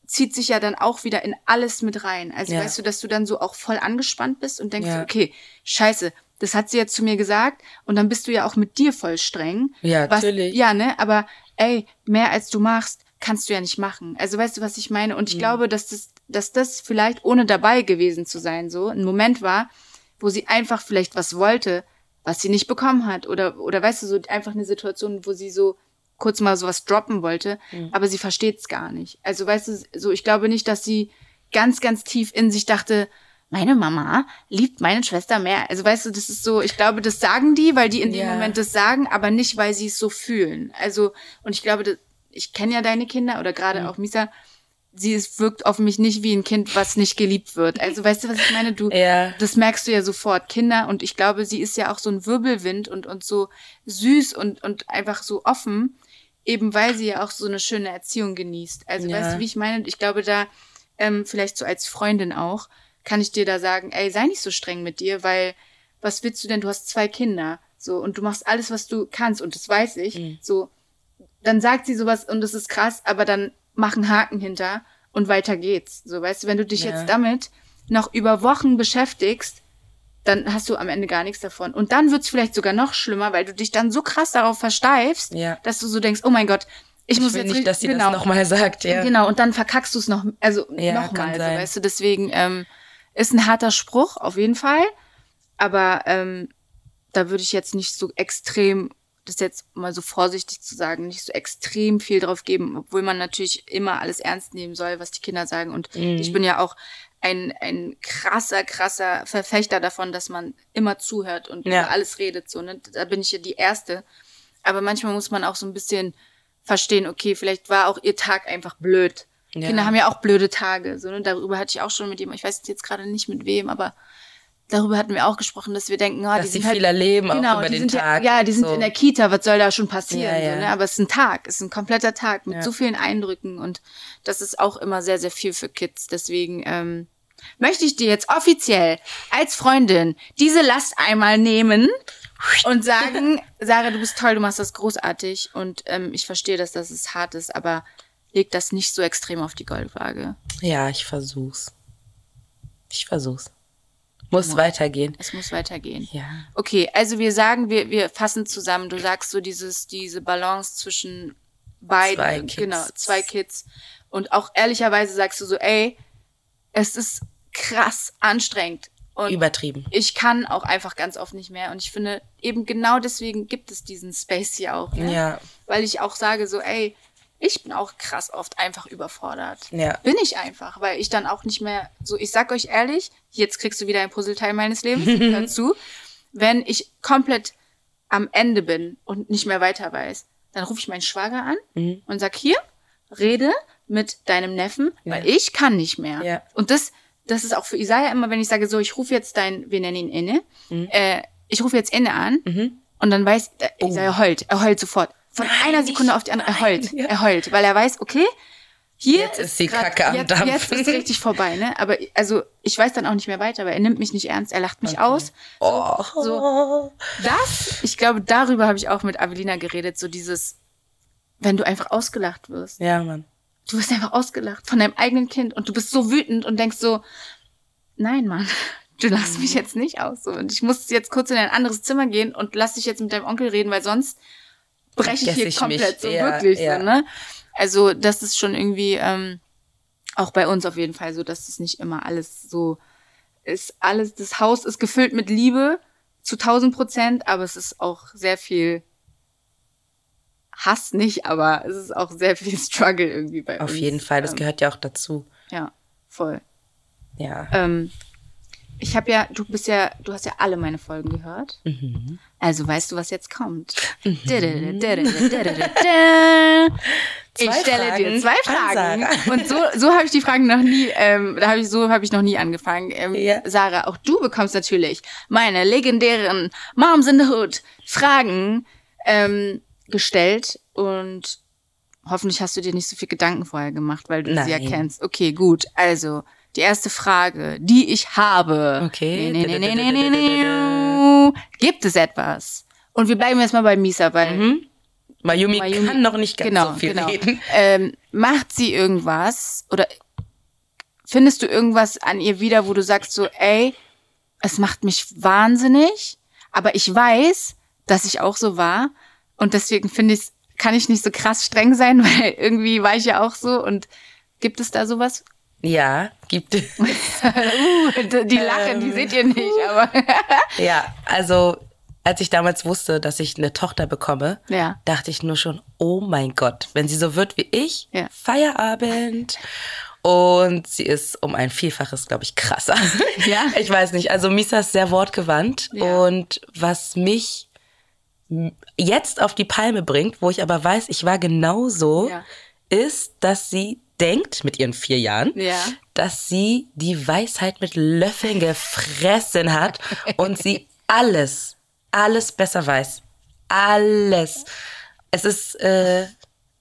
zieht sich ja dann auch wieder in alles mit rein. Also Ja. weißt du, dass du dann so auch voll angespannt bist und denkst, Ja. okay, scheiße, das hat sie jetzt zu mir gesagt und dann bist du ja auch mit dir voll streng. Ja, was, natürlich. Ja, ne, aber ey, mehr als du machst, kannst du ja nicht machen. Also weißt du, was ich meine? Mhm. Und ich glaube, dass das, dass das vielleicht ohne dabei gewesen zu sein, so ein Moment war, wo sie einfach vielleicht was wollte, was sie nicht bekommen hat. Oder, oder weißt du, so einfach eine Situation, wo sie so kurz mal sowas droppen wollte, Mhm. aber sie versteht's gar nicht. Also weißt du, so ich glaube nicht, dass sie ganz, ganz tief in sich dachte, meine Mama liebt meine Schwester mehr. Also weißt du, das ist so, ich glaube, das sagen die, weil die in dem Ja. Moment das sagen, aber nicht, weil sie es so fühlen. Also, und ich glaube, das, ich kenne ja deine Kinder oder gerade Mhm. auch Misa, sie wirkt auf mich nicht wie ein Kind, was nicht geliebt wird. Also weißt du, was ich meine? Du, Ja. das merkst du ja sofort. Kinder und ich glaube, sie ist ja auch so ein Wirbelwind und, und so süß und, und einfach so offen, eben weil sie ja auch so eine schöne Erziehung genießt. Also Ja. weißt du, wie ich meine? Ich glaube, da, ähm, vielleicht so als Freundin auch, kann ich dir da sagen, ey, sei nicht so streng mit dir, weil was willst du denn? Du hast zwei Kinder, so, und du machst alles, was du kannst, und das weiß ich, Mhm. so, dann sagt sie sowas und das ist krass, aber dann mach einen Haken hinter und weiter geht's. So, weißt du, wenn du dich Ja. jetzt damit noch über Wochen beschäftigst, dann hast du am Ende gar nichts davon. Und dann wird's vielleicht sogar noch schlimmer, weil du dich dann so krass darauf versteifst, Ja. dass du so denkst, oh mein Gott, ich, Ich muss will jetzt nicht, dass sie genau. das nochmal sagt, ja. Genau, und dann verkackst du es noch, also Ja, nochmal, so, weißt du, deswegen ähm, ist ein harter Spruch, auf jeden Fall. Aber ähm, da würde ich jetzt nicht so extrem, das jetzt mal so vorsichtig zu sagen, nicht so extrem viel drauf geben, obwohl man natürlich immer alles ernst nehmen soll, was die Kinder sagen. Und Mhm. ich bin ja auch ein, ein krasser, krasser Verfechter davon, dass man immer zuhört und Ja. über alles redet. So, ne? Da bin ich ja die Erste. Aber manchmal muss man auch so ein bisschen verstehen, okay, vielleicht war auch ihr Tag einfach blöd. Ja. Kinder haben ja auch blöde Tage. So, ne? Darüber hatte ich auch schon mit jemandem, ich weiß jetzt gerade nicht mit wem, aber darüber hatten wir auch gesprochen, dass wir denken, ah, Dass die sie sind halt, viel erleben, auch genau, über die den sind Tag. Ja, ja, die sind so. in der Kita, was soll da schon passieren? Ja, ja. So, ne? Aber es ist ein Tag, es ist ein kompletter Tag mit so vielen Eindrücken und das ist auch immer sehr, sehr viel für Kids. Deswegen ähm, möchte ich dir jetzt offiziell als Freundin diese Last einmal nehmen und sagen, Sarah, du bist toll, du machst das großartig und ähm, ich verstehe, dass das es hart ist, aber leg das nicht so extrem auf die Goldwaage. Ja, ich versuch's. Ich versuch's. Muss weitergehen. Es muss weitergehen. Ja. Okay, also wir sagen, wir, wir fassen zusammen. Du sagst so dieses, diese Balance zwischen beiden, Zwei Kids. genau, zwei Kids. Und auch ehrlicherweise sagst du so, ey, es ist krass anstrengend, Und Übertrieben. ich kann auch einfach ganz oft nicht mehr. Und ich finde, eben genau deswegen gibt es diesen Space hier auch. Ne? Ja. Weil ich auch sage, so, ey, ich bin auch krass oft einfach überfordert. Ja. Bin ich einfach, weil ich dann auch nicht mehr, so, ich sag euch ehrlich, jetzt kriegst du wieder ein Puzzleteil meines Lebens dazu. Wenn ich komplett am Ende bin und nicht mehr weiter weiß, dann rufe ich meinen Schwager an Mhm. und sag, hier, rede mit deinem Neffen, weil ich kann nicht mehr. Ja. Und das, das ist auch für Isaiah immer, wenn ich sage, so, ich rufe jetzt dein, wir nennen ihn Inne, Mhm. äh, ich rufe jetzt Inne an und dann weiß, äh, Isaiah heult, er heult sofort. Von einer Sekunde auf die andere, er heult, Ja. er heult, weil er weiß, okay, hier Jetzt ist die grad- Kacke am jetzt, Dampfen. Jetzt ist richtig vorbei, ne? Aber also ich weiß dann auch nicht mehr weiter, weil er nimmt mich nicht ernst, er lacht mich aus. Oh. So, das, ich glaube, darüber habe ich auch mit Avelina geredet, so dieses, wenn du einfach ausgelacht wirst. Ja, Mann. Du wirst einfach ausgelacht von deinem eigenen Kind und du bist so wütend und denkst so, nein, Mann, du lachst mich jetzt nicht aus. So. Und ich muss jetzt kurz in ein anderes Zimmer gehen und lass dich jetzt mit deinem Onkel reden, weil sonst breche ich hier ich komplett mich. so Ja, wirklich ja. so, ne? Also, das ist schon irgendwie ähm, auch bei uns auf jeden Fall so, dass es nicht immer alles so ist. Alles, das Haus ist gefüllt mit Liebe zu 1000 Prozent, aber es ist auch sehr viel Hass nicht, aber es ist auch sehr viel Struggle irgendwie bei uns. Auf jeden Fall, das Ähm, gehört ja auch dazu. ja, voll. Ja. Ähm, ich habe ja, du bist ja, du hast ja alle meine Folgen gehört. Mhm. Also weißt du, was jetzt kommt. Ich stelle dir zwei Fragen. Und so, so habe ich die Fragen noch nie, ähm, da habe ich so habe ich noch nie angefangen. Ähm, Ja. Sarah, auch du bekommst natürlich meine legendären Moms in the Hood Fragen ähm, gestellt und hoffentlich hast du dir nicht so viel Gedanken vorher gemacht, weil du sie ja Nein. kennst. Okay, gut. Also die erste Frage, die ich habe. Okay. Nee, nee, nee, nee, nee, nee. Gibt es etwas? Und wir bleiben erstmal bei Misa, weil Mayumi, Mayumi- kann noch nicht ganz genau, so viel genau. reden. Ähm, macht sie irgendwas oder findest du irgendwas an ihr wieder, wo du sagst so, ey, es macht mich wahnsinnig, aber ich weiß, dass ich auch so war und deswegen finde ich, kann ich nicht so krass streng sein, weil irgendwie war ich ja auch so und gibt es da sowas? Ja, gibt es. Uh, die lachen, die seht ihr nicht, aber Ja, also als ich damals wusste, dass ich eine Tochter bekomme, Ja. dachte ich nur schon, oh mein Gott, wenn sie so wird wie ich, Ja. Feierabend. Und sie ist um ein Vielfaches, glaube ich, krasser. Ja? Ich weiß nicht. Also Misa ist sehr wortgewandt. Und was mich jetzt auf die Palme bringt, wo ich aber weiß, ich war genauso, ist, dass sie denkt mit ihren vier Jahren, Ja. dass sie die Weisheit mit Löffeln gefressen hat und sie alles, alles besser weiß. Alles. Es ist, äh,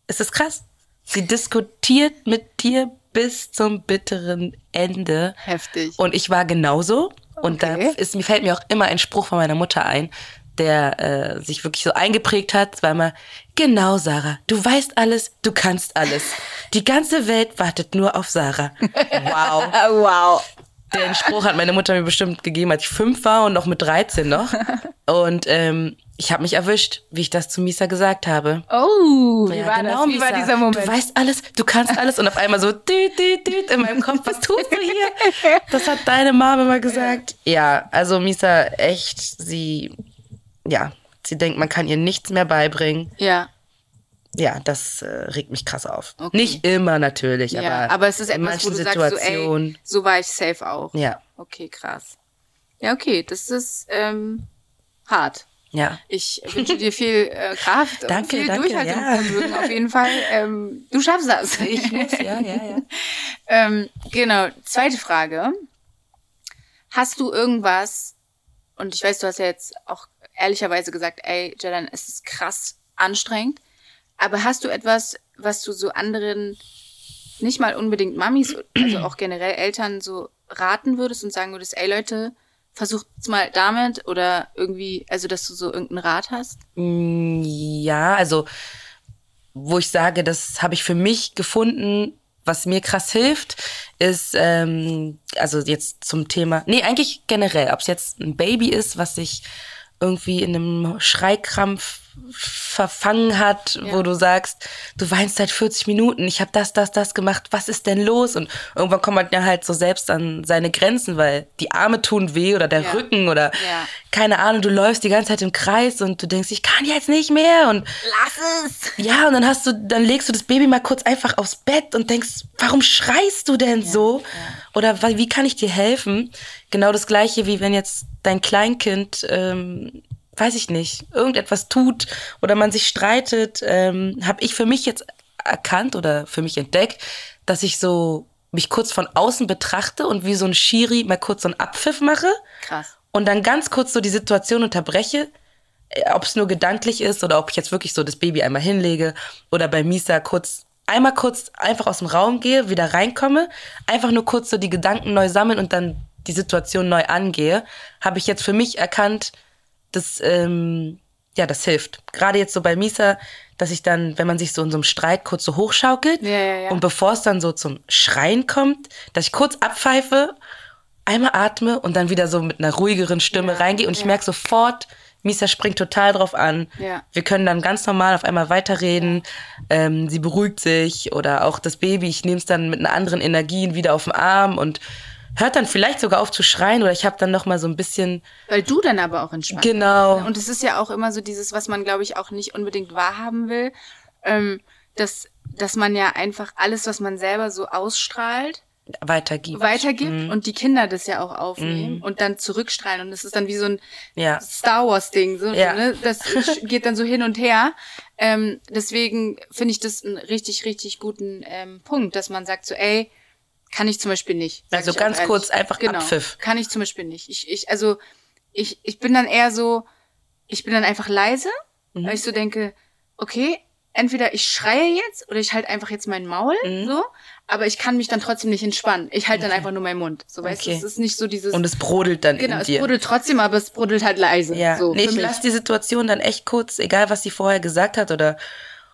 es ist krass. Sie diskutiert mit dir bis zum bitteren Ende. Heftig. Und ich war genauso. Und da Okay. ist, mir fällt mir auch immer ein Spruch von meiner Mutter ein, der äh, sich wirklich so eingeprägt hat. War immer, genau, Sarah, du weißt alles, du kannst alles. Die ganze Welt wartet nur auf Sarah. Wow. wow. Den Spruch hat meine Mutter mir bestimmt gegeben, als ich fünf war und noch mit 13 noch. Und ähm, ich habe mich erwischt, wie ich das zu Misa gesagt habe. Oh, wie Ja, war genau, das? Wie war Misa. dieser Moment? Du weißt alles, du kannst alles und auf einmal so düt, düt, düt in meinem Kopf, was tust du hier? Das hat deine Mama immer gesagt. Ja, also Misa, echt, sie, ja, sie denkt, man kann ihr nichts mehr beibringen. ja. Ja, das äh, regt mich krass auf. Okay. Nicht immer natürlich, Ja, aber, aber, es ist in etwas, wo manchen du sagst, so, ey, Situationen. so war ich safe auch. Ja. Okay, krass. Ja, okay, das ist ähm, hart. ja. Ich wünsche dir viel äh, Kraft und Danke, viel danke, Durchhaltungsvermögen auf jeden Fall. Ähm, du schaffst das. Ich muss, ja, ja, ja. ähm, genau, zweite Frage. Hast du irgendwas, und ich weiß, du hast ja jetzt auch ehrlicherweise gesagt, ey, Jadan, es ist krass anstrengend, aber hast du etwas, was du so anderen, nicht mal unbedingt Mamis, also auch generell Eltern so raten würdest und sagen würdest, ey Leute, versucht's mal damit oder irgendwie, also dass du so irgendeinen Rat hast? Mm, Ja, also wo ich sage, das habe ich für mich gefunden, was mir krass hilft, ist, ähm, also jetzt zum Thema, nee, eigentlich generell, ob es jetzt ein Baby ist, was sich irgendwie in einem Schreikrampf verfangen hat, ja. wo du sagst, du weinst seit 40 Minuten, ich habe das, das, das gemacht, was ist denn los? Und irgendwann kommt man ja halt so selbst an seine Grenzen, weil die Arme tun weh oder der ja. Rücken oder ja. keine Ahnung, du läufst die ganze Zeit im Kreis und du denkst, ich kann jetzt nicht mehr und lass es. Ja, und dann hast du, dann legst du das Baby mal kurz einfach aufs Bett und denkst, warum schreist du denn so? Oder wie kann ich dir helfen? Genau das gleiche, wie wenn jetzt dein Kleinkind ähm, weiß ich nicht, irgendetwas tut oder man sich streitet, ähm, habe ich für mich jetzt erkannt oder für mich entdeckt, dass ich so mich kurz von außen betrachte und wie so ein Schiri mal kurz so einen Abpfiff mache. Krass. Und dann ganz kurz so die Situation unterbreche, äh, ob es nur gedanklich ist oder ob ich jetzt wirklich so das Baby einmal hinlege oder bei Misa kurz einmal kurz einfach aus dem Raum gehe, wieder reinkomme, einfach nur kurz so die Gedanken neu sammeln und dann die Situation neu angehe, habe ich jetzt für mich erkannt, das, ähm, ja, das hilft. Gerade jetzt so bei Misa, dass ich dann, wenn man sich so in so einem Streit kurz so hochschaukelt ja, ja, ja. und bevor es dann so zum Schreien kommt, dass ich kurz abpfeife, einmal atme und dann wieder so mit einer ruhigeren Stimme reingehe und ich merke sofort, Misa springt total drauf an. Wir können dann ganz normal auf einmal weiterreden. Ähm, sie beruhigt sich oder auch das Baby, ich nehme es dann mit einer anderen Energie wieder auf den Arm und hört dann vielleicht sogar auf zu schreien oder ich habe dann noch mal so ein bisschen weil du dann aber auch entspannt genau bist, ne? und es ist ja auch immer so dieses was man glaube ich auch nicht unbedingt wahrhaben will ähm, dass dass man ja einfach alles was man selber so ausstrahlt weitergibt weitergibt mhm. und die Kinder das ja auch aufnehmen mhm. und dann zurückstrahlen und es ist dann wie so ein ja. Star Wars Ding so ja. ne? das geht dann so hin und her ähm, deswegen finde ich das einen richtig richtig guten ähm, Punkt dass man sagt so ey kann ich zum Beispiel nicht. Also ganz kurz einfach genau, Abpfiff. Kann ich zum Beispiel nicht. Ich, ich, also, ich, ich bin dann eher so, ich bin dann einfach leise, mhm. weil ich so denke, okay, entweder ich schreie jetzt oder ich halte einfach jetzt mein Maul, mhm. so, aber ich kann mich dann trotzdem nicht entspannen. Ich halte okay. dann einfach nur meinen Mund. So, weißt okay. du, es ist nicht so dieses. Und es brodelt dann Genau, es dir. brodelt trotzdem, aber es brodelt halt leise. Ja, so, nee, ich lasse die Situation dann echt kurz, egal was sie vorher gesagt hat oder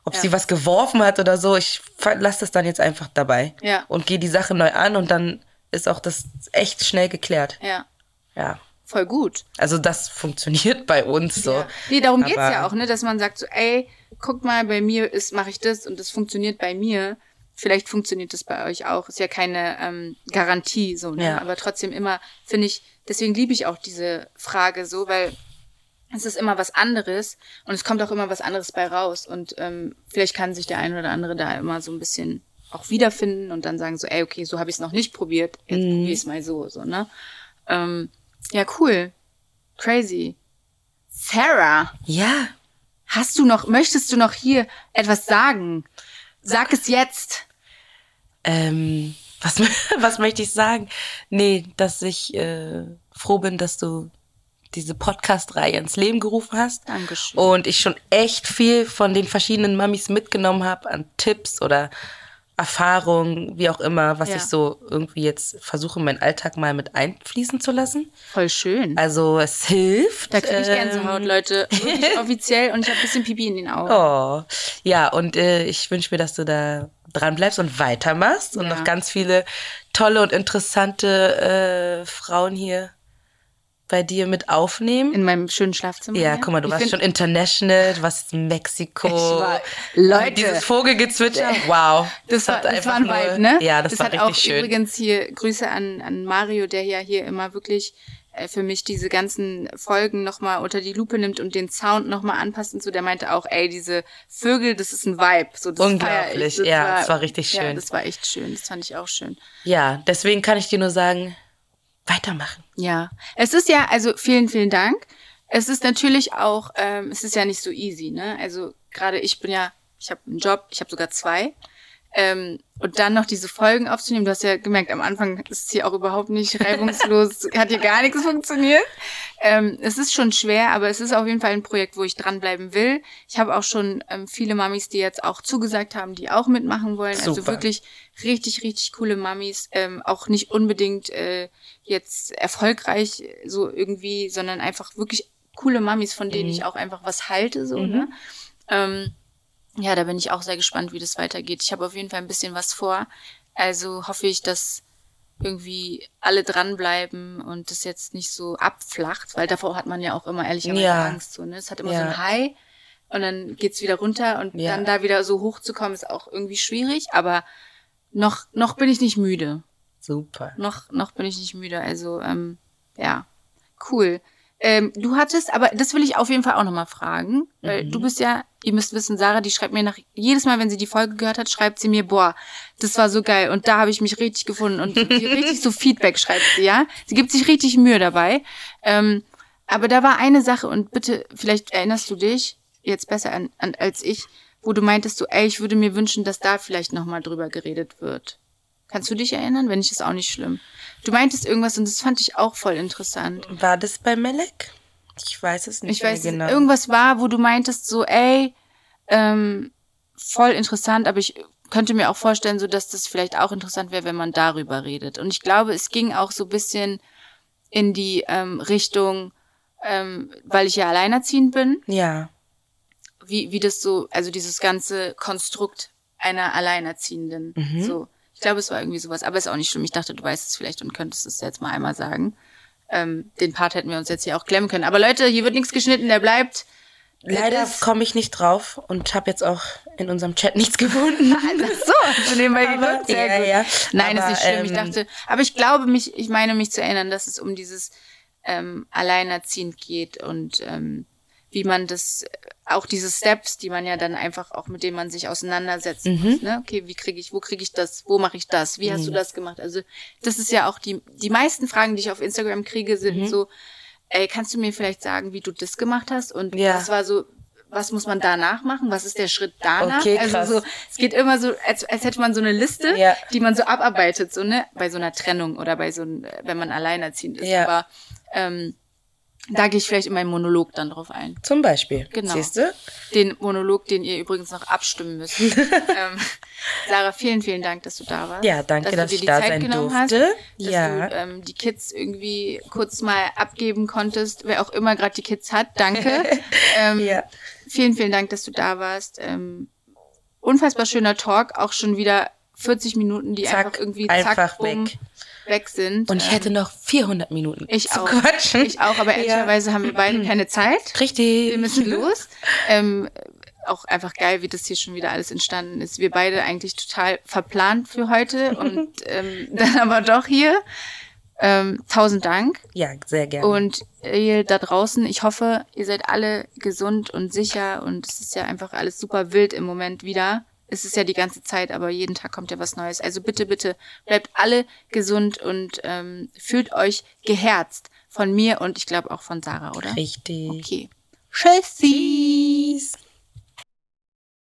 ob ja. sie was geworfen hat oder so. Ich lasse das dann jetzt einfach dabei. Ja. Und gehe die Sache neu an und dann ist auch das echt schnell geklärt. Ja. Ja. Voll gut. Also das funktioniert bei uns so. Ja. Nee, darum Aber geht's ja auch, ne, dass man sagt so, ey, guck mal, bei mir ist mache ich das und das funktioniert bei mir. Vielleicht funktioniert das bei euch auch. Ist ja keine ähm, Garantie so, ne? Ja. Aber trotzdem immer finde ich, deswegen liebe ich auch diese Frage so, weil es ist immer was anderes und es kommt auch immer was anderes bei raus. Und ähm, vielleicht kann sich der eine oder andere da immer so ein bisschen auch wiederfinden und dann sagen so, ey, okay, so habe ich es noch nicht probiert, jetzt mm. probiere ich es mal so, so, ne? Ähm, ja, cool. Crazy. Sarah. Ja. Hast du noch, möchtest du noch hier etwas sagen? Sag es jetzt. Ähm, was, was möchte ich sagen? Nee, dass ich äh, froh bin, dass du diese Podcast-Reihe ins Leben gerufen hast. Dankeschön. Und ich schon echt viel von den verschiedenen Mamis mitgenommen habe an Tipps oder Erfahrungen, wie auch immer, was ja. ich so irgendwie jetzt versuche, in meinen Alltag mal mit einfließen zu lassen. Voll schön. Also es hilft. Da kriege ich Gänsehaut, ähm, Leute. Wirklich offiziell und ich habe ein bisschen Pipi in den Augen. Oh, ja, und äh, ich wünsche mir, dass du da dran bleibst und weitermachst ja. und noch ganz viele tolle und interessante äh, Frauen hier bei dir mit aufnehmen. In meinem schönen Schlafzimmer. Ja, guck mal, du ich warst schon international, du warst in Mexiko. Ich war, Leute. Dieses Vogelgezwitscher, wow. Das, das, war, das war ein nur, Vibe, ne? Ja, das, das war hat richtig auch schön. übrigens hier Grüße an, an Mario, der ja hier immer wirklich äh, für mich diese ganzen Folgen nochmal unter die Lupe nimmt und den Sound nochmal anpasst und so, der meinte auch, ey, diese Vögel, das ist ein Vibe. So, das Unglaublich, das ja, war, das war richtig schön. Ja, das war echt schön, das fand ich auch schön. Ja, deswegen kann ich dir nur sagen, weitermachen. Ja, es ist ja, also vielen, vielen Dank. Es ist natürlich auch, ähm, es ist ja nicht so easy, ne? Also gerade ich bin ja, ich habe einen Job, ich habe sogar zwei. Ähm, und dann noch diese Folgen aufzunehmen. Du hast ja gemerkt, am Anfang ist es hier auch überhaupt nicht reibungslos, hat hier gar nichts funktioniert. Ähm, es ist schon schwer, aber es ist auf jeden Fall ein Projekt, wo ich dranbleiben will. Ich habe auch schon ähm, viele Mamis, die jetzt auch zugesagt haben, die auch mitmachen wollen. Also Super. Also wirklich richtig, richtig coole Mamis. Ähm, auch nicht unbedingt äh, jetzt erfolgreich so irgendwie, sondern einfach wirklich coole Mamis, von denen mhm. ich auch einfach was halte. so mhm. ne? Ähm, ja, da bin ich auch sehr gespannt, wie das weitergeht. Ich habe auf jeden Fall ein bisschen was vor. Also hoffe ich, dass irgendwie alle dranbleiben und das jetzt nicht so abflacht, weil davor hat man ja auch immer ehrlicherweise ja. Angst. So, ne? Es hat immer ja. so ein High und dann geht's wieder runter und Ja. dann da wieder so hochzukommen ist auch irgendwie schwierig, aber noch, noch bin ich nicht müde. Super. Noch, noch bin ich nicht müde. Also, ähm, ja, cool. Ähm, du hattest, aber das will ich auf jeden Fall auch nochmal fragen, weil Mhm. du bist ja, ihr müsst wissen, Sarah, die schreibt mir nach, jedes Mal, wenn sie die Folge gehört hat, schreibt sie mir, boah, das war so geil und da habe ich mich richtig gefunden und richtig so Feedback schreibt sie, ja. Sie gibt sich richtig Mühe dabei. Ähm, aber da war eine Sache und bitte, vielleicht erinnerst du dich jetzt besser an, an als ich, wo du meintest so, ey, ich würde mir wünschen, dass da vielleicht nochmal drüber geredet wird. Kannst du dich erinnern? Wenn nicht, ist auch nicht schlimm. Du meintest irgendwas und das fand ich auch voll interessant. War das bei Melek? Ich weiß es nicht Ich weiß, mehr genau. irgendwas war, wo du meintest so, ey, ähm, voll interessant, aber ich könnte mir auch vorstellen, so dass das vielleicht auch interessant wäre, wenn man darüber redet. Und ich glaube, es ging auch so ein bisschen in die ähm, Richtung, ähm, weil ich ja alleinerziehend bin, Ja. wie, wie das so, also dieses ganze Konstrukt einer Alleinerziehenden. Mhm. So. Ich glaube, es war irgendwie sowas, aber ist auch nicht schlimm. Ich dachte, du weißt es vielleicht und könntest es jetzt mal einmal sagen. Ähm, den Part hätten wir uns jetzt hier auch klemmen können. Aber Leute, hier wird nichts geschnitten, der bleibt. Leider komme ich nicht drauf und habe jetzt auch in unserem Chat nichts gefunden. So, du nebenbei geguckt? Sehr ja, gut. ja. Nein, Aber, ist nicht schlimm. ich ähm, dachte, aber ich glaube mich, ich meine mich zu erinnern, dass es um dieses ähm, Alleinerziehend geht und ähm, wie man das, auch diese Steps, die man ja dann einfach auch mit denen man sich auseinandersetzen Mhm. muss. Ne? Okay, wie kriege ich, wo kriege ich das, wo mache ich das, wie hast du das gemacht? Also das ist ja auch die, die meisten Fragen, die ich auf Instagram kriege, sind Mhm. so, ey, kannst du mir vielleicht sagen, wie du das gemacht hast? Und Ja. was war so, was muss man danach machen? Was ist der Schritt danach? Okay, krass. Also so, es geht immer so, als, als hätte man so eine Liste, Ja. die man so abarbeitet, so ne, bei so einer Trennung oder bei so, ein- wenn man alleinerziehend ist. Ja. Aber ähm, da gehe ich vielleicht in meinem Monolog dann drauf ein. Zum Beispiel. Genau. Siehst du? Den Monolog, den ihr übrigens noch abstimmen müsst. ähm, Sarah, vielen, vielen Dank, dass du da warst. Ja, danke, dass du dir ich die da Zeit sein genommen durfte. Hast, dass Ja. du ähm, die Kids irgendwie kurz mal abgeben konntest, wer auch immer gerade die Kids hat. Danke. ähm, Ja. Vielen, vielen Dank, dass du da warst. Ähm, unfassbar schöner Talk, auch schon wieder 40 Minuten, die Zack, einfach irgendwie zack, einfach bumm, weg. Weg sind. Und ich Ähm, hätte noch 400 Minuten ich zu auch. quatschen. Ich auch, aber Ja. ehrlicherweise haben wir beide keine Zeit. Richtig. Wir müssen los. Ähm, auch einfach geil, wie das hier schon wieder alles entstanden ist. Wir beide eigentlich total verplant für heute und ähm, dann aber doch hier. Ähm, tausend Dank. Ja, sehr gerne. Und ihr da draußen, ich hoffe, ihr seid alle gesund und sicher und es ist ja einfach alles super wild im Moment wieder. Es ist ja die ganze Zeit, aber jeden Tag kommt ja was Neues. Also bitte, bitte, bleibt alle gesund und ähm, fühlt euch geherzt von mir und ich glaube auch von Sarah, oder? Richtig. Okay. Tschüssi!